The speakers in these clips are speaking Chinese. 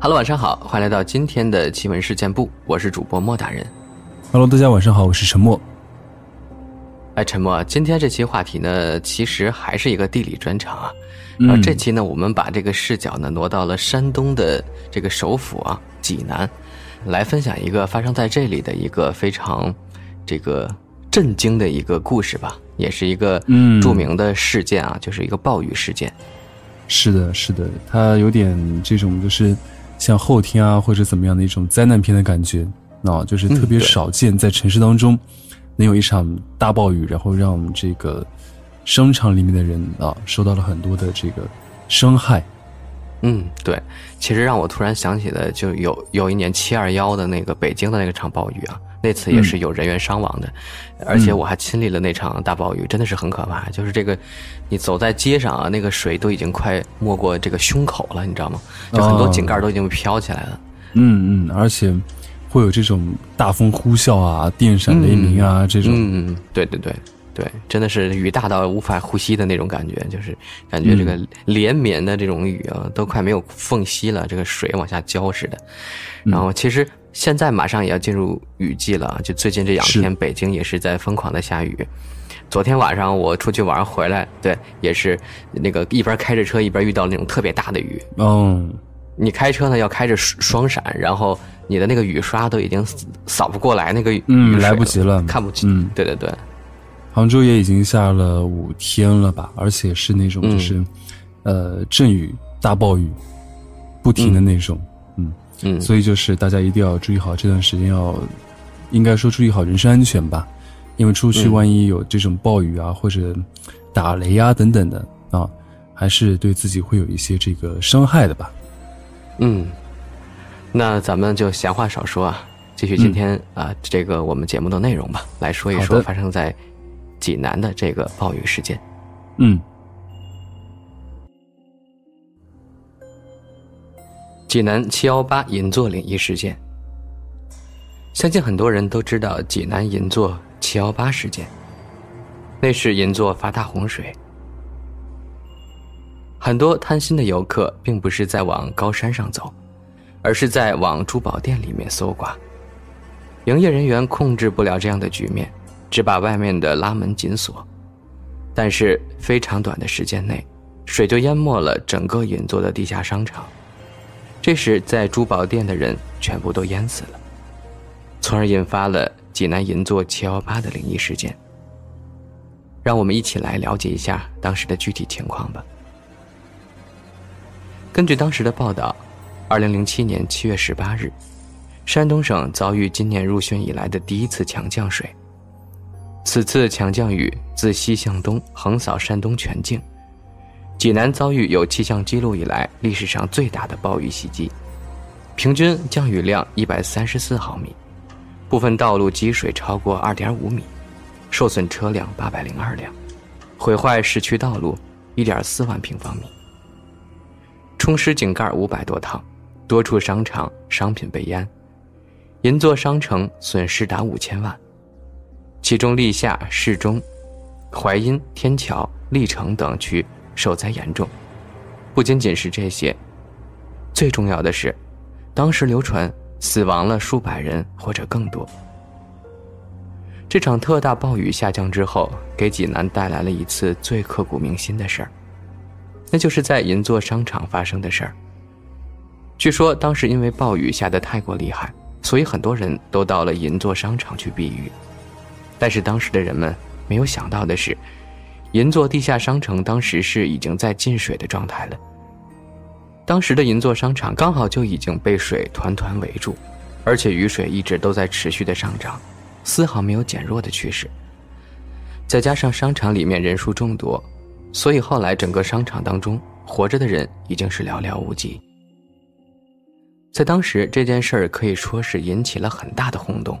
Hello，晚上好，欢迎来到今天的奇闻事件部，我是主播莫大人。Hello，大家晚上好，我是陈默。哎，陈默，今天这期话题呢，其实还是一个地理专场啊。然后这期呢，我们把这个视角呢挪到了山东的这个首府啊济南，来分享一个发生在这里的一个非常这个震惊的一个故事吧，也是一个著名的事件啊，就是一个暴雨事件。是的，是的，它有点这种就是。像后天啊，或者怎么样的一种灾难片的感觉，啊，就是特别少见，在城市当中，能有一场大暴雨，然后让这个商场里面的人啊，受到了很多的这个伤害。嗯，对，其实让我突然想起的，就有有一年七二幺的那个北京的那个场暴雨啊。那次也是有人员伤亡的，而且我还亲历了那场大暴雨，真的是很可怕。就是这个，你走在街上啊，那个水都已经快没过这个胸口了，你知道吗？就很多井盖都已经飘起来了。嗯嗯，而且会有这种大风呼啸啊、电闪雷鸣啊这种。嗯嗯，对对对对，真的是雨大到无法呼吸的那种感觉，就是感觉这个连绵的这种雨啊，都快没有缝隙了，这个水往下浇似的。然后其实。现在马上也要进入雨季了，就最近这两天，北京也是在疯狂的下雨。昨天晚上我出去玩回来，对，也是那个一边开着车一边遇到那种特别大的雨。嗯，你开车呢要开着双闪，然后你的那个雨刷都已经扫不过来，那个雨来不及了，看不清。嗯，对对对。杭州也已经下了五天了吧，而且是那种就是，呃，阵雨大暴雨，不停的那种。嗯，所以就是大家一定要注意好这段时间要，应该说注意好人身安全吧，因为出去万一有这种暴雨啊或者打雷啊等等的啊，还是对自己会有一些这个伤害的吧。嗯，那咱们就闲话少说啊，继续今天啊这个我们节目的内容吧，来说一说发生在济南的这个暴雨事件。嗯。济南七幺八银座灵异事件，相信很多人都知道济南银座七幺八事件。那是银座发大洪水，很多贪心的游客并不是在往高山上走，而是在往珠宝店里面搜刮。营业人员控制不了这样的局面，只把外面的拉门紧锁，但是非常短的时间内，水就淹没了整个银座的地下商场。这时，在珠宝店的人全部都淹死了，从而引发了济南银座七幺八的灵异事件。让我们一起来了解一下当时的具体情况吧。根据当时的报道，二零零七年七月十八日，山东省遭遇今年入汛以来的第一次强降水。此次强降雨自西向东横扫山东全境。济南遭遇有气象记录以来历史上最大的暴雨袭击，平均降雨量一百三十四毫米，部分道路积水超过二点五米，受损车辆八百零二辆，毁坏市区道路一点四万平方米，冲失井盖五百多趟，多处商场商品被淹，银座商城损失达五千万，其中历下、市中、淮阴、天桥、历城等区。受灾严重，不仅仅是这些，最重要的是，当时流传死亡了数百人或者更多。这场特大暴雨下降之后，给济南带来了一次最刻骨铭心的事儿，那就是在银座商场发生的事儿。据说当时因为暴雨下得太过厉害，所以很多人都到了银座商场去避雨，但是当时的人们没有想到的是。银座地下商城当时是已经在进水的状态了。当时的银座商场刚好就已经被水团团围住，而且雨水一直都在持续的上涨，丝毫没有减弱的趋势。再加上商场里面人数众多，所以后来整个商场当中活着的人已经是寥寥无几。在当时这件事儿可以说是引起了很大的轰动。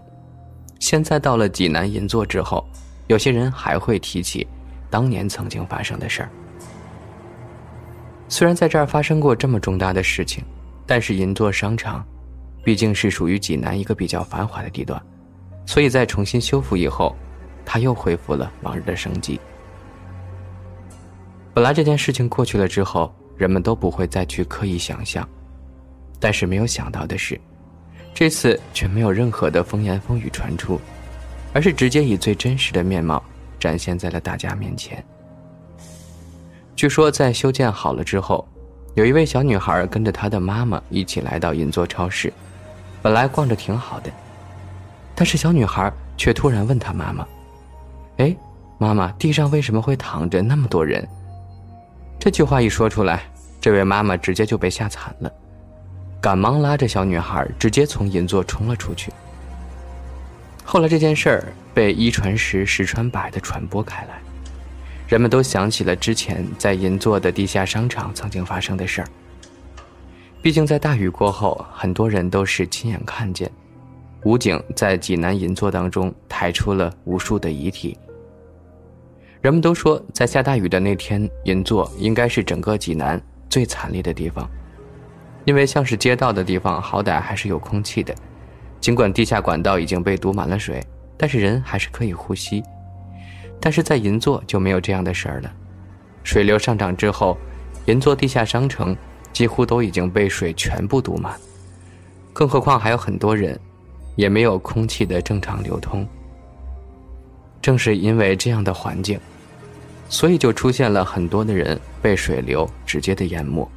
现在到了济南银座之后，有些人还会提起。当年曾经发生的事儿，虽然在这儿发生过这么重大的事情，但是银座商场毕竟是属于济南一个比较繁华的地段，所以在重新修复以后，它又恢复了往日的生机。本来这件事情过去了之后，人们都不会再去刻意想象，但是没有想到的是，这次却没有任何的风言风语传出，而是直接以最真实的面貌展现在了大家面前。据说在修建好了之后，有一位小女孩跟着她的妈妈一起来到银座超市，本来逛着挺好的，但是小女孩却突然问她妈妈：“哎，妈妈，地上为什么会躺着那么多人？”这句话一说出来，这位妈妈直接就被吓惨了，赶忙拉着小女孩直接从银座冲了出去。后来这件事儿被一传十，十传百的传播开来。人们都想起了之前在银座的地下商场曾经发生的事儿。毕竟在大雨过后，很多人都是亲眼看见，武警在济南银座当中抬出了无数的遗体。人们都说，在下大雨的那天，银座应该是整个济南最惨烈的地方，因为像是街道的地方，好歹还是有空气的，尽管地下管道已经被堵满了水，但是人还是可以呼吸。但是在银座就没有这样的事儿了，水流上涨之后，银座地下商城几乎都已经被水全部堵满，更何况还有很多人，也没有空气的正常流通。正是因为这样的环境，所以就出现了很多的人被水流直接的淹没，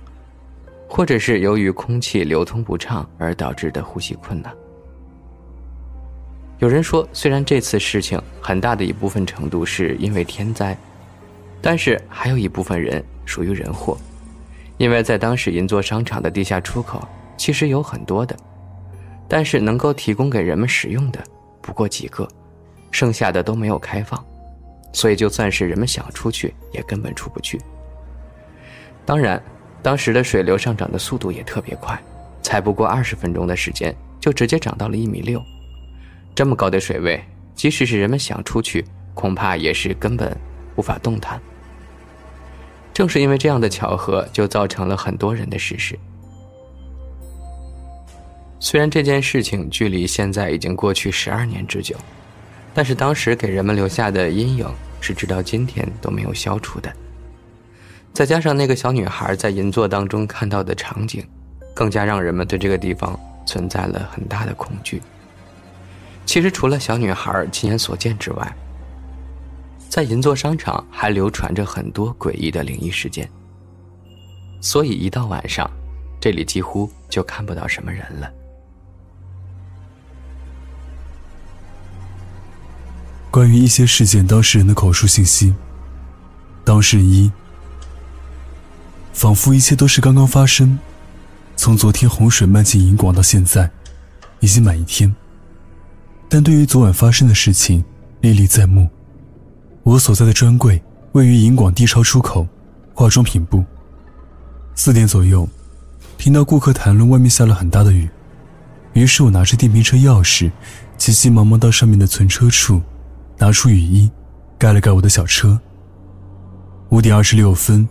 或者是由于空气流通不畅而导致的呼吸困难。有人说，虽然这次事情很大的一部分程度是因为天灾，但是还有一部分人属于人祸，因为在当时银座商场的地下出口其实有很多的，但是能够提供给人们使用的不过几个，剩下的都没有开放，所以就算是人们想出去，也根本出不去。当然，当时的水流上涨的速度也特别快，才不过二十分钟的时间，就直接涨到了一米六。这么高的水位，即使是人们想出去，恐怕也是根本无法动弹。正是因为这样的巧合，就造成了很多人的逝世。虽然这件事情距离现在已经过去十二年之久，但是当时给人们留下的阴影是直到今天都没有消除的。再加上那个小女孩在银座当中看到的场景，更加让人们对这个地方存在了很大的恐惧。其实，除了小女孩亲眼所见之外，在银座商场还流传着很多诡异的灵异事件。所以，一到晚上，这里几乎就看不到什么人了。关于一些事件当事人的口述信息，当事人一，仿佛一切都是刚刚发生，从昨天洪水漫进银广到现在，已经满一天。但对于昨晚发生的事情，历历在目。我所在的专柜位于银广地超出口化妆品部。四点左右，听到顾客谈论外面下了很大的雨，于是我拿着电瓶车钥匙，急急忙忙到上面的存车处，拿出雨衣，盖了盖我的小车。五点二十六分，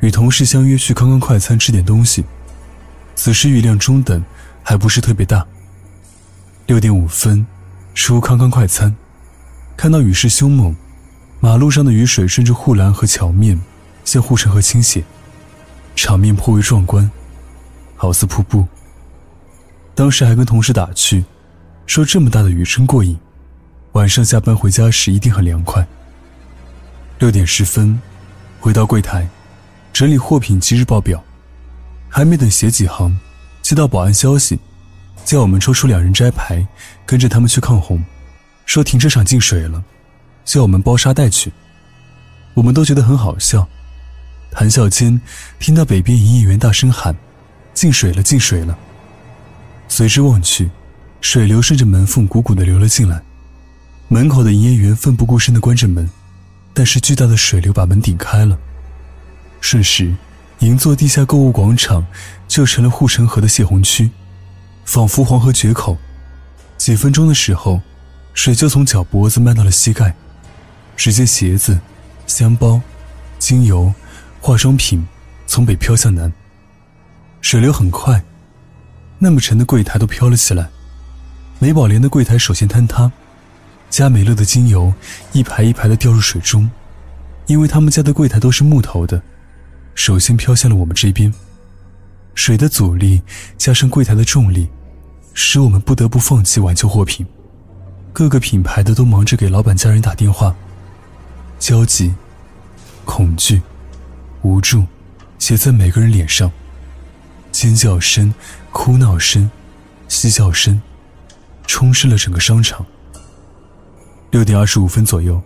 与同事相约去康康快餐吃点东西。此时雨量中等，还不是特别大。六点五分。出康康快餐，看到雨势凶猛，马路上的雨水顺着护栏和桥面向护城河倾泻，场面颇为壮观，好似瀑布。当时还跟同事打趣，说这么大的雨真过瘾，晚上下班回家时一定很凉快。六点十分，回到柜台，整理货品及日报表，还没等写几行，接到保安消息。叫我们抽出两人摘牌，跟着他们去抗洪，说停车场进水了，叫我们包沙袋去。我们都觉得很好笑，谈笑间，听到北边营业员大声喊：“进水了，进水了！”随之望去，水流顺着门缝汩汩地流了进来。门口的营业员奋不顾身地关着门，但是巨大的水流把门顶开了，瞬时，银座地下购物广场就成了护城河的泄洪区。仿佛黄河决口，几分钟的时候，水就从脚脖子漫到了膝盖。只见鞋子、香包、精油、化妆品从北飘向南。水流很快，那么沉的柜台都飘了起来。美宝莲的柜台首先坍塌，佳美乐的精油一排一排的掉入水中，因为他们家的柜台都是木头的，首先飘向了我们这边。水的阻力加上柜台的重力，使我们不得不放弃挽救货品。各个品牌的都忙着给老板家人打电话，焦急、恐惧、无助写在每个人脸上。尖叫声、哭闹声、嬉笑声，充斥了整个商场。六点二十五分左右，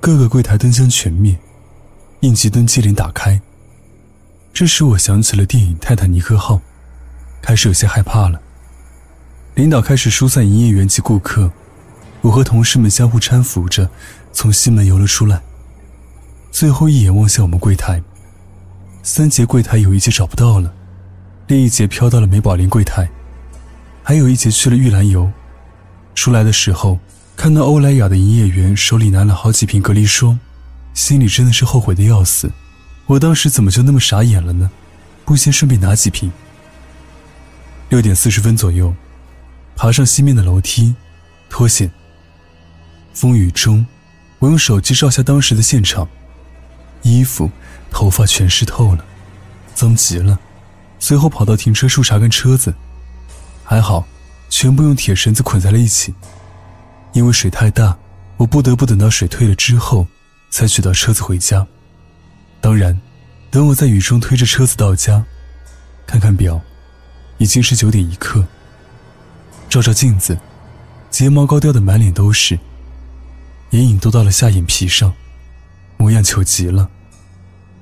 各个柜台灯箱全灭，应急灯接连打开。这时我想起了电影《泰坦尼克号》，开始有些害怕了。领导开始疏散营业员及顾客，我和同事们相互搀扶着从西门游了出来。最后一眼望向我们柜台，三节柜台有一节找不到了。另一节飘到了美宝莲柜台，还有一节去了玉兰油。出来的时候，看到欧莱雅的营业员手里拿了好几瓶隔离霜，心里真的是后悔的要死。我当时怎么就那么傻眼了呢？不先顺便拿几瓶？六点四十分左右，爬上西面的楼梯，脱险。风雨中，我用手机照下当时的现场，衣服、头发全湿透了，脏极了。随后跑到停车处查看车子，还好，全部用铁绳子捆在了一起。因为水太大，我不得不等到水退了之后，才取到车子回家。当然，等我在雨中推着车子到家，看看表，已经是九点一刻。照照镜子，睫毛膏掉的满脸都是，眼影都到了下眼皮上，模样糗极了。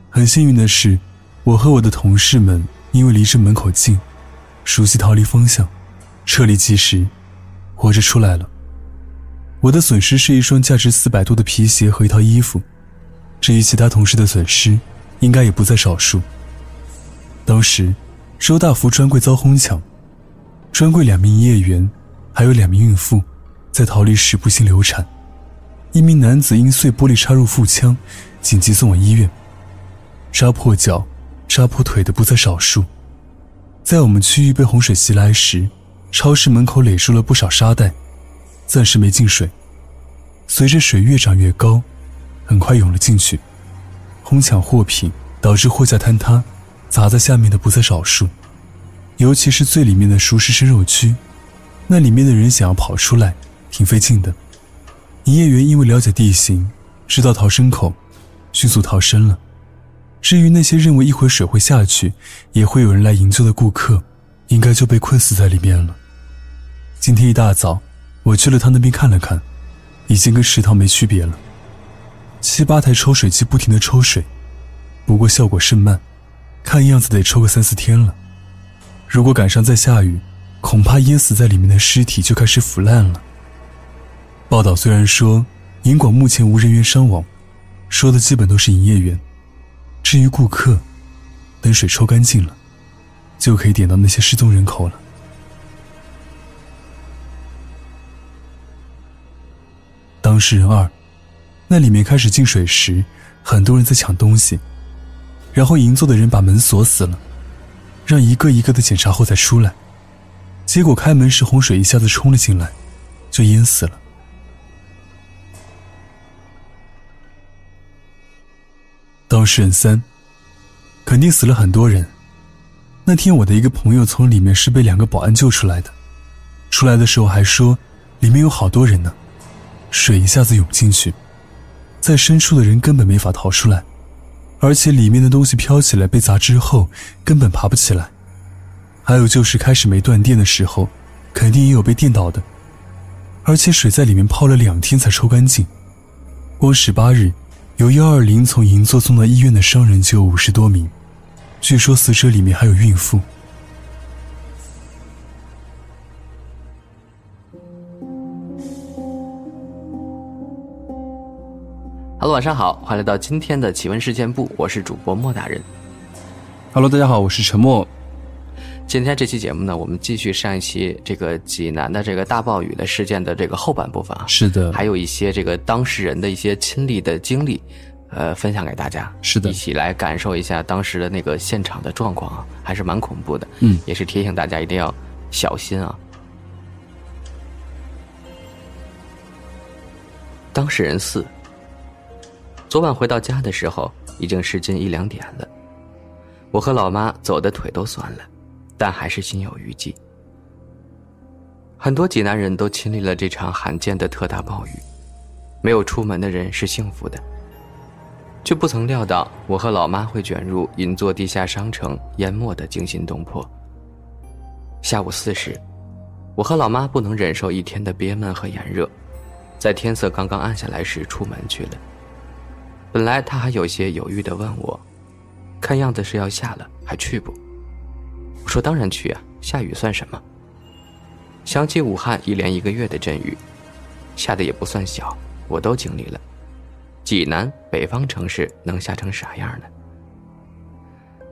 很幸运的是，我和我的同事们。因为离这门口近，熟悉逃离方向，撤离及时，活着出来了。我的损失是一双价值四百多的皮鞋和一套衣服，至于其他同事的损失，应该也不在少数。当时，周大福专柜遭哄抢，专柜两名营业员，还有两名孕妇，在逃离时不幸流产，一名男子因碎玻璃插入腹腔，紧急送往医院，扎破脚。扎破腿的不在少数，在我们区域被洪水袭来时，超市门口垒出了不少沙袋，暂时没进水。随着水越涨越高，很快涌了进去，哄抢货品导致货架坍塌，砸在下面的不在少数。尤其是最里面的熟食生肉区，那里面的人想要跑出来，挺费劲的。营业员因为了解地形，知道逃生口，迅速逃生了。至于那些认为一会水会下去，也会有人来营救的顾客，应该就被困死在里面了。今天一大早，我去了他那边看了看，已经跟食堂没区别了。七八台抽水机不停的抽水，不过效果甚慢，看样子得抽个三四天了。如果赶上再下雨，恐怕淹死在里面的尸体就开始腐烂了。报道虽然说银广目前无人员伤亡，说的基本都是营业员。至于顾客，等水抽干净了，就可以点到那些失踪人口了。当事人二，那里面开始进水时，很多人在抢东西，然后银座的人把门锁死了，让一个一个的检查后再出来，结果开门时洪水一下子冲了进来，就淹死了。当事人三，肯定死了很多人。那天我的一个朋友从里面是被两个保安救出来的，出来的时候还说里面有好多人呢。水一下子涌进去，在深处的人根本没法逃出来，而且里面的东西飘起来被砸之后根本爬不起来。还有就是开始没断电的时候，肯定也有被电倒的，而且水在里面泡了两天才抽干净，光十八日。由幺二零从银座送到医院的伤人就有五十多名，据说死者里面还有孕妇。Hello，晚上好，欢迎来到今天的奇闻事件部，我是主播莫大人。Hello，大家好，我是陈默。今天这期节目呢，我们继续上一期这个济南的这个大暴雨的事件的这个后半部分啊，是的，还有一些这个当事人的一些亲历的经历，呃，分享给大家，是的，一起来感受一下当时的那个现场的状况啊，还是蛮恐怖的，嗯，也是提醒大家一定要小心啊。当事人四，昨晚回到家的时候，已经是近一两点了。我和老妈走的腿都酸了，但还是心有余悸。很多济南人都亲历了这场罕见的特大暴雨，没有出门的人是幸福的，却不曾料到我和老妈会卷入银座地下商城淹没的惊心动魄。下午四时，我和老妈不能忍受一天的憋闷和炎热，在天色刚刚暗下来时出门去了。本来他还有些犹豫的问我，看样子是要下了，还去不？我说当然去啊，下雨算什么？想起武汉一连一个月的阵雨，下的也不算小，我都经历了。济南北方城市能下成啥样呢？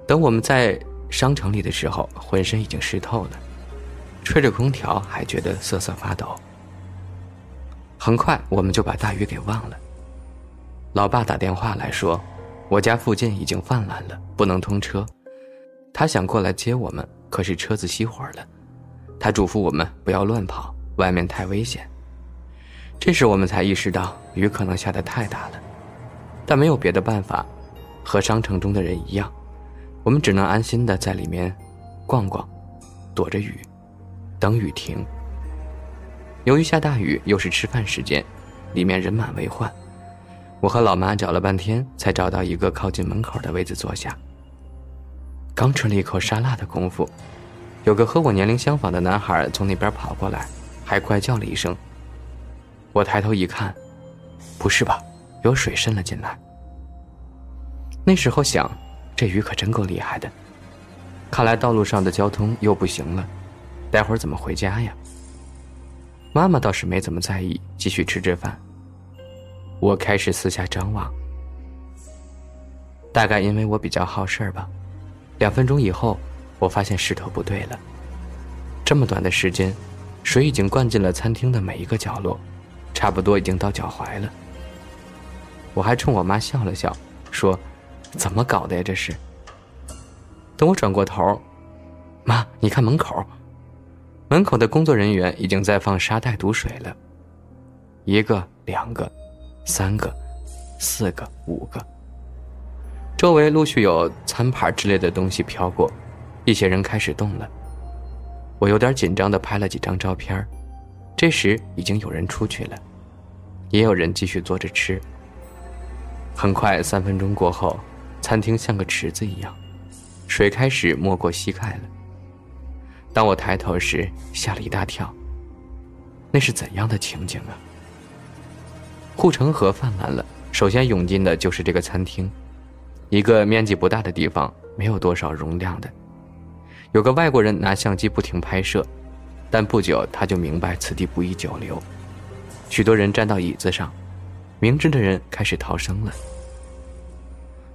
等我们在商城里的时候，浑身已经湿透了，吹着空调还觉得瑟瑟发抖。很快我们就把大雨给忘了。老爸打电话来说，我家附近已经泛滥了，不能通车。他想过来接我们，可是车子熄火了。他嘱咐我们不要乱跑，外面太危险。这时我们才意识到雨可能下得太大了，但没有别的办法，和商城中的人一样，我们只能安心的在里面逛逛，躲着雨，等雨停。由于下大雨，又是吃饭时间，里面人满为患。我和老妈找了半天，才找到一个靠近门口的位子坐下。刚吃了一口沙拉的功夫。有个和我年龄相仿的男孩从那边跑过来，还怪叫了一声。我抬头一看，不是吧，有水渗了进来。那时候想，这雨可真够厉害的，看来道路上的交通又不行了，待会儿怎么回家呀？妈妈倒是没怎么在意，继续吃着饭。我开始四下张望，大概因为我比较好事儿吧，两分钟以后。我发现势头不对了。这么短的时间，水已经灌进了餐厅的每一个角落，差不多已经到脚踝了。我还冲我妈笑了笑，说：“怎么搞的呀？这是。”等我转过头，妈，你看门口，门口的工作人员已经在放沙袋堵水了。一个，两个，三个，四个，五个。周围陆续有餐盘之类的东西飘过。一些人开始动了，我有点紧张的拍了几张照片这时已经有人出去了，也有人继续坐着吃。很快，三分钟过后，餐厅像个池子一样，水开始没过膝盖了。当我抬头时，吓了一大跳。那是怎样的情景啊？护城河泛滥了，首先涌进的就是这个餐厅，一个面积不大的地方，没有多少容量的。有个外国人拿相机不停拍摄，但不久他就明白此地不宜久留。许多人站到椅子上，明智的人开始逃生了。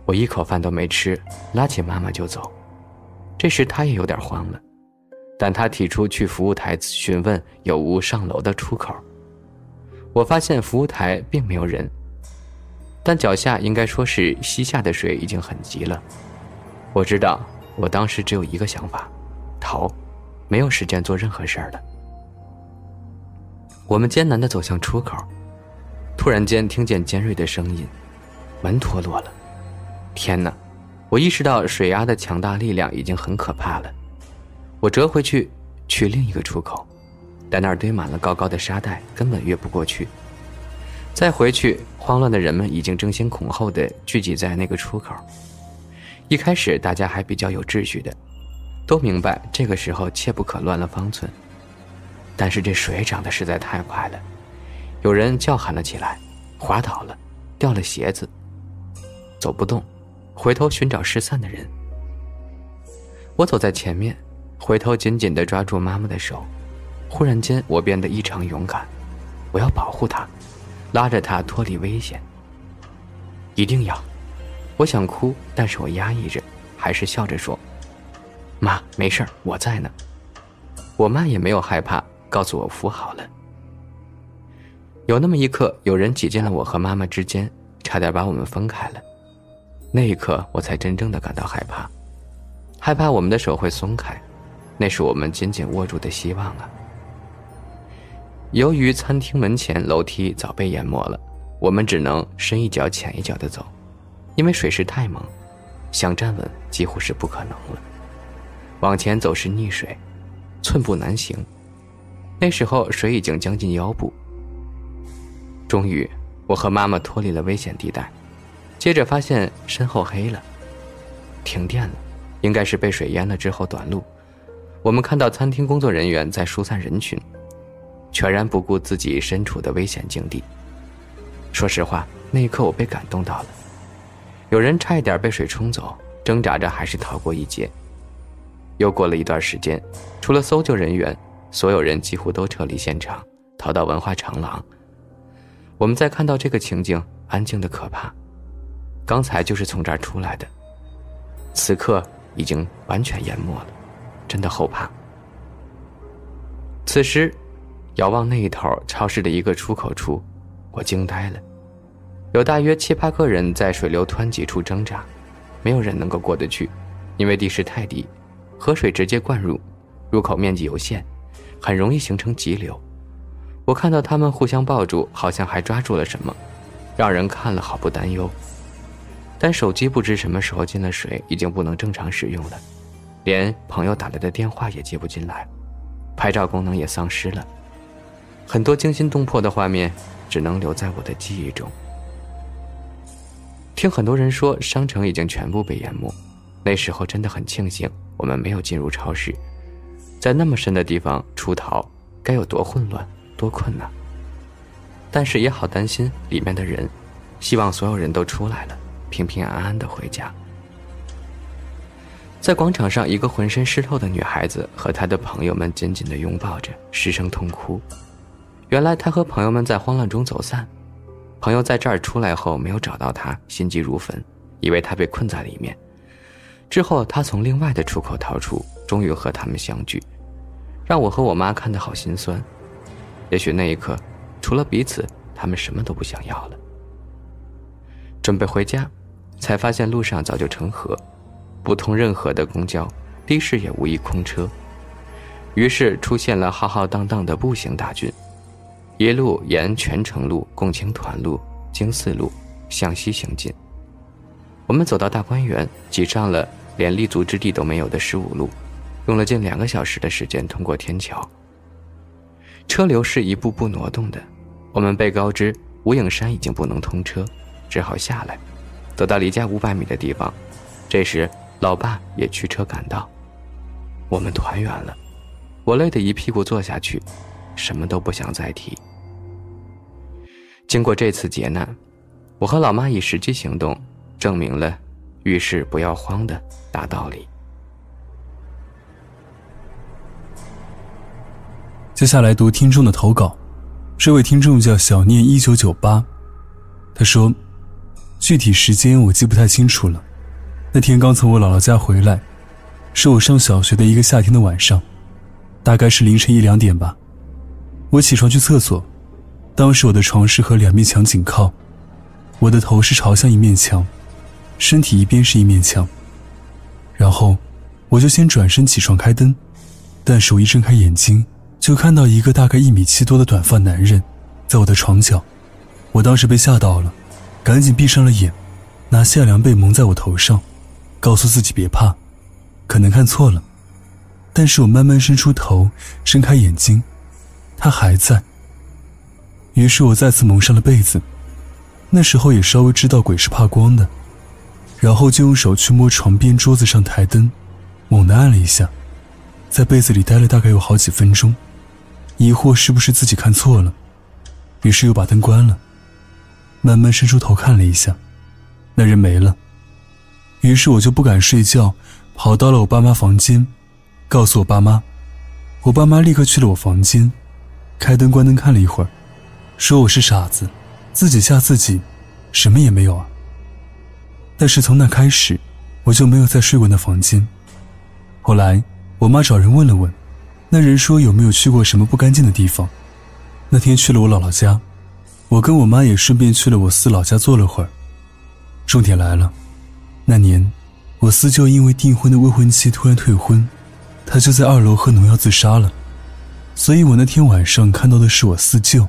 我一口饭都没吃，拉起妈妈就走。这时他也有点慌了，但他提出去服务台询问有无上楼的出口。我发现服务台并没有人，但脚下应该说是溪下的水已经很急了。我知道。我当时只有一个想法，逃，没有时间做任何事儿了。我们艰难的走向出口，突然间听见尖锐的声音，门脱落了。天哪！我意识到水压的强大力量已经很可怕了。我折回去，去另一个出口，但那儿堆满了高高的沙袋，根本越不过去。再回去，慌乱的人们已经争先恐后的聚集在那个出口。一开始大家还比较有秩序的，都明白这个时候切不可乱了方寸。但是这水涨得实在太快了，有人叫喊了起来，滑倒了，掉了鞋子，走不动，回头寻找失散的人。我走在前面，回头紧紧地抓住妈妈的手，忽然间我变得异常勇敢，我要保护她，拉着她脱离危险。一定要。我想哭，但是我压抑着，还是笑着说：“妈，没事，我在呢。”我妈也没有害怕，告诉我扶好了。有那么一刻，有人挤进了我和妈妈之间，差点把我们分开了。那一刻，我才真正的感到害怕，害怕我们的手会松开，那是我们紧紧握住的希望啊。由于餐厅门前楼梯早被淹没了，我们只能深一脚浅一脚的走，因为水势太猛，想站稳几乎是不可能了。往前走是溺水，寸步难行。那时候水已经将近腰部。终于，我和妈妈脱离了危险地带，接着发现身后黑了，停电了，应该是被水淹了之后短路。我们看到餐厅工作人员在疏散人群，全然不顾自己身处的危险境地。说实话，那一刻我被感动到了。有人差一点被水冲走，挣扎着还是逃过一劫。又过了一段时间，除了搜救人员，所有人几乎都撤离现场，逃到文化长廊。我们在看到这个情景，安静的可怕。刚才就是从这儿出来的，此刻已经完全淹没了，真的后怕。此时，遥望那一头超市的一个出口处。我惊呆了，有大约七八个人在水流湍急处挣扎，没有人能够过得去，因为地势太低，河水直接灌入，入口面积有限，很容易形成急流。我看到他们互相抱住，好像还抓住了什么，让人看了好不担忧。但手机不知什么时候进了水，已经不能正常使用了，连朋友打来的电话也接不进来，拍照功能也丧失了，很多惊心动魄的画面。只能留在我的记忆中。听很多人说，商城已经全部被淹没，那时候真的很庆幸我们没有进入超市，在那么深的地方出逃，该有多混乱、多困难。但是也好担心里面的人，希望所有人都出来了，平平安安的回家。在广场上，一个浑身湿透的女孩子和她的朋友们紧紧的拥抱着，失声痛哭。原来他和朋友们在慌乱中走散，朋友在这儿出来后没有找到他，心急如焚，以为他被困在里面。之后他从另外的出口逃出，终于和他们相聚，让我和我妈看得好心酸。也许那一刻，除了彼此，他们什么都不想要了。准备回家，才发现路上早就成河，不通任何的公交，的士也无一空车，于是出现了浩浩荡荡的步行大军。一路沿泉城路、共青团路、经四路向西行进。我们走到大观园，挤上了连立足之地都没有的十五路，用了近两个小时的时间通过天桥。车流是一步步挪动的，我们被告知无影山已经不能通车，只好下来，走到离家五百米的地方。这时，老爸也驱车赶到，我们团圆了。我累得一屁股坐下去。什么都不想再提。经过这次劫难，我和老妈以实际行动证明了“遇事不要慌”的大道理。接下来读听众的投稿，这位听众叫小念一九九八，他说：“具体时间我记不太清楚了。那天刚从我姥姥家回来，是我上小学的一个夏天的晚上，大概是凌晨一两点吧。”我起床去厕所，当时我的床是和两面墙紧靠，我的头是朝向一面墙，身体一边是一面墙。然后，我就先转身起床开灯，但是我一睁开眼睛，就看到一个大概一米七多的短发男人，在我的床角。我当时被吓到了，赶紧闭上了眼，拿夏凉被蒙在我头上，告诉自己别怕，可能看错了。但是我慢慢伸出头，睁开眼睛。他还在。于是我再次蒙上了被子，那时候也稍微知道鬼是怕光的，然后就用手去摸床边桌子上台灯，猛地按了一下，在被子里待了大概有好几分钟，疑惑是不是自己看错了，于是又把灯关了，慢慢伸出头看了一下，那人没了。于是我就不敢睡觉，跑到了我爸妈房间，告诉我爸妈，我爸妈立刻去了我房间。开灯关灯看了一会儿，说我是傻子，自己吓自己，什么也没有啊。但是从那开始，我就没有再睡过那房间。后来我妈找人问了问，那人说有没有去过什么不干净的地方。那天去了我姥姥家，我跟我妈也顺便去了我四老家坐了会儿。重点来了，那年我四舅因为订婚的未婚妻突然退婚，他就在二楼喝农药自杀了。所以我那天晚上看到的是我四舅。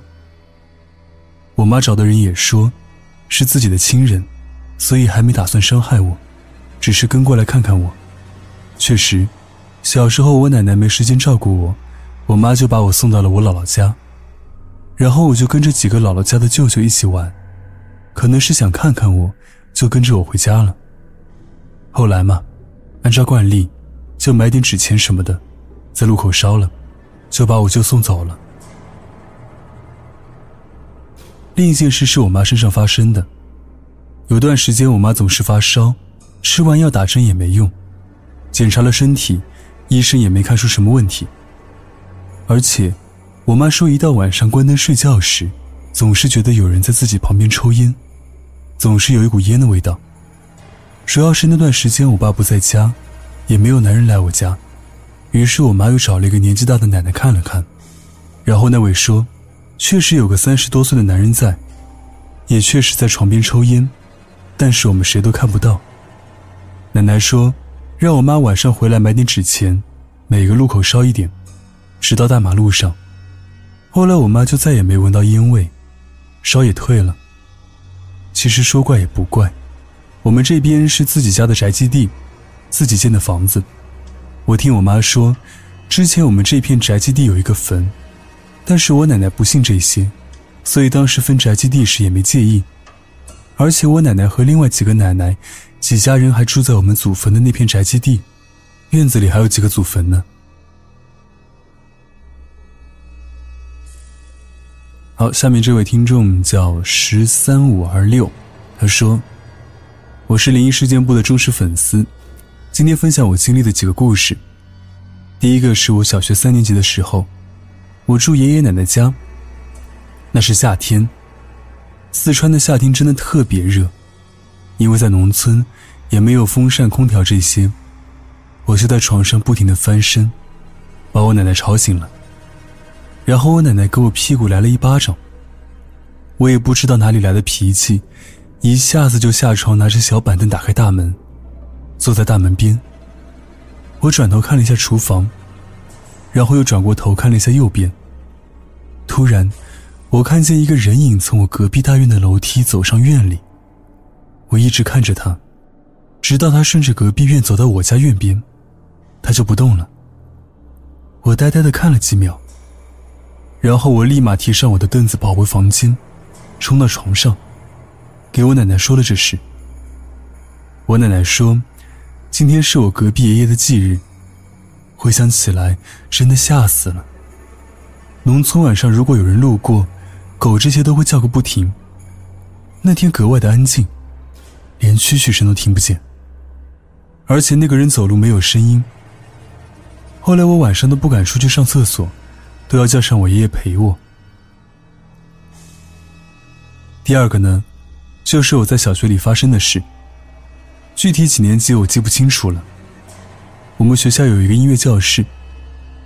我妈找的人也说，是自己的亲人，所以还没打算伤害我，只是跟过来看看我。确实，小时候我奶奶没时间照顾我，我妈就把我送到了我姥姥家，然后我就跟着几个姥姥家的舅舅一起玩，可能是想看看我，就跟着我回家了。后来嘛，按照惯例，就买点纸钱什么的，在路口烧了，就把我舅送走了。另一件事是我妈身上发生的。有段时间，我妈总是发烧，吃完药打针也没用，检查了身体，医生也没看出什么问题。而且，我妈说一到晚上关灯睡觉时，总是觉得有人在自己旁边抽烟，总是有一股烟的味道。主要是那段时间我爸不在家，也没有男人来我家，于是我妈又找了一个年纪大的奶奶看了看，然后那位说。确实有个三十多岁的男人在，也确实在床边抽烟，但是我们谁都看不到。奶奶说，让我妈晚上回来买点纸钱，每个路口烧一点，直到大马路上。后来我妈就再也没闻到烟味，烧也退了。其实说怪也不怪，我们这边是自己家的宅基地，自己建的房子。我听我妈说，之前我们这片宅基地有一个坟。但是我奶奶不信这些，所以当时分宅基地时也没介意。而且我奶奶和另外几个奶奶，几家人还住在我们祖坟的那片宅基地，院子里还有几个祖坟呢。好，下面这位听众叫十三五二六，他说：“我是灵异事件部的忠实粉丝，今天分享我经历的几个故事。第一个是我小学三年级的时候。”我住爷爷奶奶家。那是夏天。四川的夏天真的特别热，因为在农村，也没有风扇、空调这些。我就在床上不停的翻身，把我奶奶吵醒了。然后我奶奶给我屁股来了一巴掌。我也不知道哪里来的脾气，一下子就下床，拿着小板凳打开大门，坐在大门边。我转头看了一下厨房。然后又转过头看了一下右边。突然，我看见一个人影从我隔壁大院的楼梯走上院里。我一直看着他，直到他顺着隔壁院走到我家院边，他就不动了。我呆呆的看了几秒，然后我立马提上我的凳子跑回房间，冲到床上，给我奶奶说了这事。我奶奶说，今天是我隔壁爷爷的忌日。回想起来，真的吓死了。农村晚上，如果有人路过，狗这些都会叫个不停。那天格外的安静，连蛐蛐声都听不见。而且那个人走路没有声音。后来我晚上都不敢出去上厕所，都要叫上我爷爷陪我。第二个呢，就是我在小学里发生的事。具体几年级我记不清楚了。我们学校有一个音乐教室，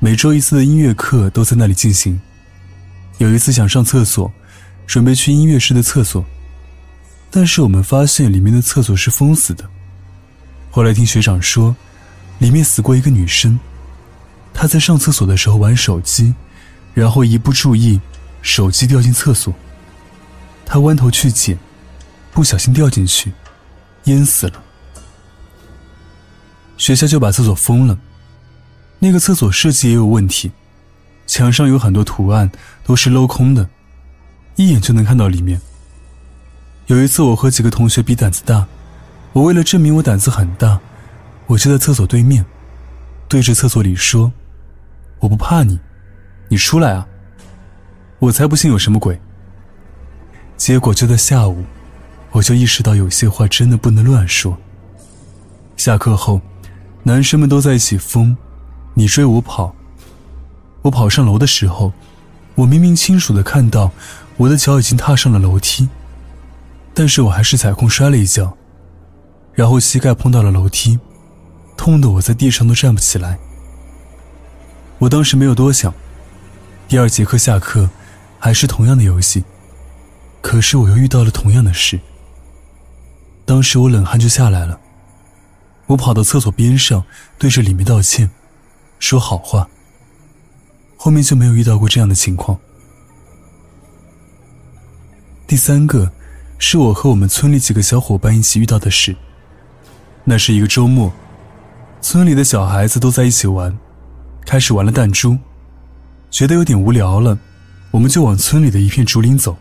每周一次的音乐课都在那里进行。有一次想上厕所，准备去音乐室的厕所，但是我们发现里面的厕所是封死的。后来听学长说，里面死过一个女生，她在上厕所的时候玩手机，然后一不注意，手机掉进厕所。她弯头去捡，不小心掉进去，淹死了。学校就把厕所封了。那个厕所设计也有问题，墙上有很多图案都是镂空的，一眼就能看到里面。有一次我和几个同学比胆子大，我为了证明我胆子很大，我就在厕所对面，对着厕所里说：“我不怕你，你出来啊！”我才不信有什么鬼。结果就在下午，我就意识到有些话真的不能乱说。下课后。男生们都在一起疯，你追我跑。我跑上楼的时候，我明明清楚的看到我的脚已经踏上了楼梯，但是我还是踩空摔了一跤，然后膝盖碰到了楼梯，痛得我在地上都站不起来。我当时没有多想，第二节课下课，还是同样的游戏，可是我又遇到了同样的事。当时我冷汗就下来了。我跑到厕所边上，对着里面道歉，说好话。后面就没有遇到过这样的情况。第三个，是我和我们村里几个小伙伴一起遇到的事。那是一个周末，村里的小孩子都在一起玩，开始玩了弹珠，觉得有点无聊了，我们就往村里的一片竹林走。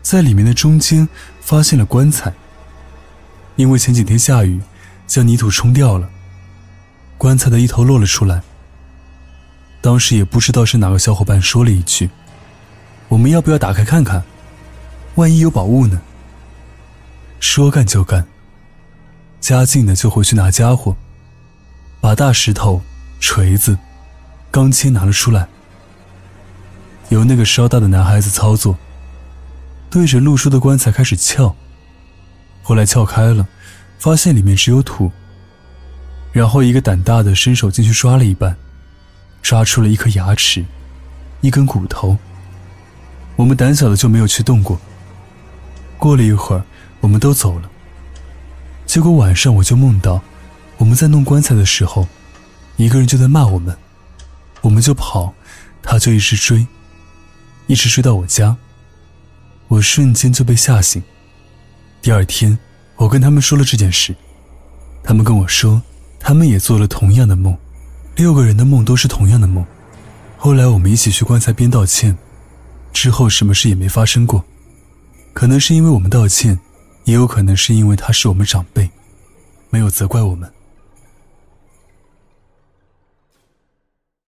在里面的中间发现了棺材，因为前几天下雨，将泥土冲掉了，棺材的一头露了出来。当时也不知道是哪个小伙伴说了一句：“我们要不要打开看看？万一有宝物呢？”说干就干。家近的就回去拿家伙，把大石头、锤子、钢钎拿了出来，由那个稍大的男孩子操作，对着陆叔的棺材开始撬。后来撬开了，发现里面只有土。然后一个胆大的伸手进去抓了一半，抓出了一颗牙齿，一根骨头。我们胆小的就没有去动过。过了一会儿，我们都走了。结果晚上我就梦到，我们在弄棺材的时候，一个人就在骂我们，我们就跑，他就一直追，一直追到我家。我瞬间就被吓醒。第二天，我跟他们说了这件事，他们跟我说，他们也做了同样的梦，六个人的梦都是同样的梦。后来我们一起去棺材边道歉，之后什么事也没发生过，可能是因为我们道歉。也有可能是因为他是我们长辈，没有责怪我们。